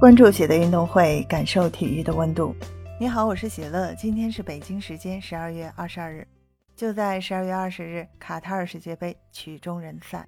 关注喜的运动会，感受体育的温度。你好，我是喜乐。今天是北京时间十二月二十二日。就在十二月二十日，卡塔尔世界杯曲终人散，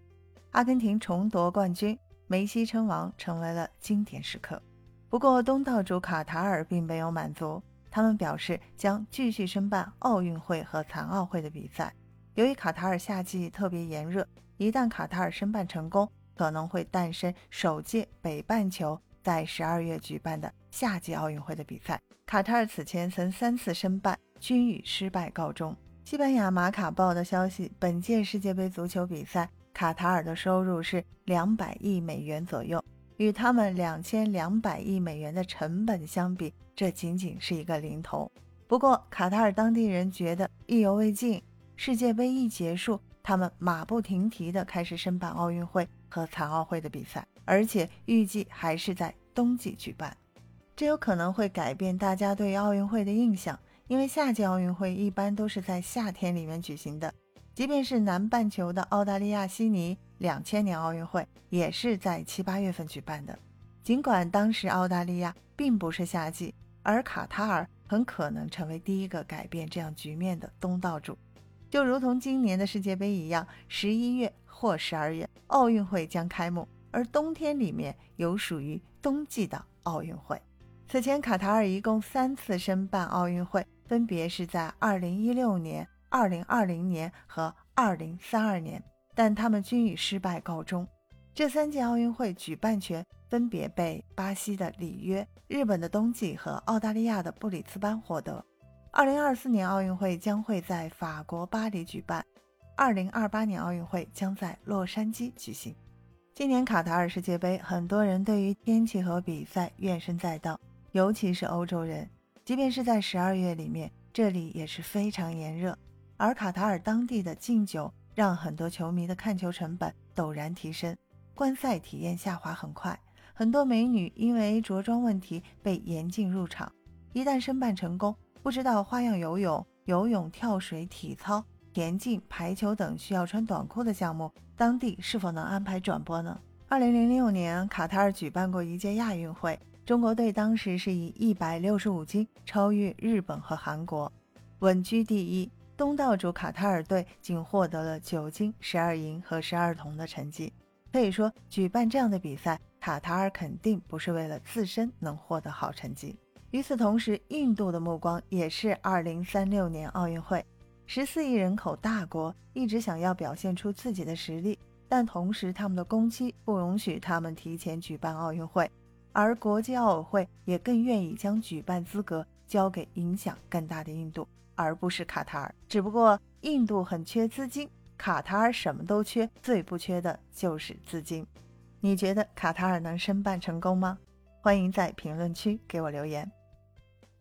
阿根廷重夺冠军，梅西称王成为了经典时刻。不过，东道主卡塔尔并没有满足，他们表示将继续申办奥运会和残奥会的比赛。由于卡塔尔夏季特别炎热，一旦卡塔尔申办成功，可能会诞生首届北半球。在十二月举办的夏季奥运会的比赛，卡塔尔此前曾三次申办，均以失败告终。西班牙马卡报的消息，本届世界杯足球比赛，卡塔尔的收入是两百亿美元左右，与他们两千两百亿美元的成本相比，这仅仅是一个零头。不过，卡塔尔当地人觉得意犹未尽，世界杯一结束，他们马不停蹄地开始申办奥运会和残奥会的比赛。而且预计还是在冬季举办，这有可能会改变大家对奥运会的印象，因为夏季奥运会一般都是在夏天里面举行的，即便是南半球的澳大利亚悉尼两千年奥运会也是在七八月份举办的。尽管当时澳大利亚并不是夏季，而卡塔尔很可能成为第一个改变这样局面的东道主，就如同今年的世界杯一样，十一月或十二月奥运会将开幕。而冬天里面有属于冬季的奥运会。此前，卡塔尔一共三次申办奥运会，分别是在2016年、2020年和2032年，但他们均以失败告终。这三届奥运会举办权分别被巴西的里约、日本的冬季和澳大利亚的布里斯班获得。2024年奥运会将会在法国巴黎举办，2028年奥运会将在洛杉矶举行。今年卡塔尔世界杯，很多人对于天气和比赛怨声载道，尤其是欧洲人。即便是在十二月里面，这里也是非常炎热。而卡塔尔当地的禁酒，让很多球迷的看球成本陡然提升，观赛体验下滑很快。很多美女因为着装问题被严禁入场。一旦申办成功，不知道花样游泳、游泳、跳水、体操。田径、排球等需要穿短裤的项目，当地是否能安排转播呢？二零零六年，卡塔尔举办过一届亚运会，中国队当时是以一百六十五金超越日本和韩国，稳居第一。东道主卡塔尔队仅获得了九金、十二银和十二铜的成绩。可以说，举办这样的比赛，卡塔尔肯定不是为了自身能获得好成绩。与此同时，印度的目光也是二零三六年奥运会。十四亿人口大国一直想要表现出自己的实力，但同时他们的工期不允许他们提前举办奥运会，而国际奥委会也更愿意将举办资格交给影响更大的印度，而不是卡塔尔。只不过印度很缺资金，卡塔尔什么都缺，最不缺的就是资金。你觉得卡塔尔能申办成功吗？欢迎在评论区给我留言。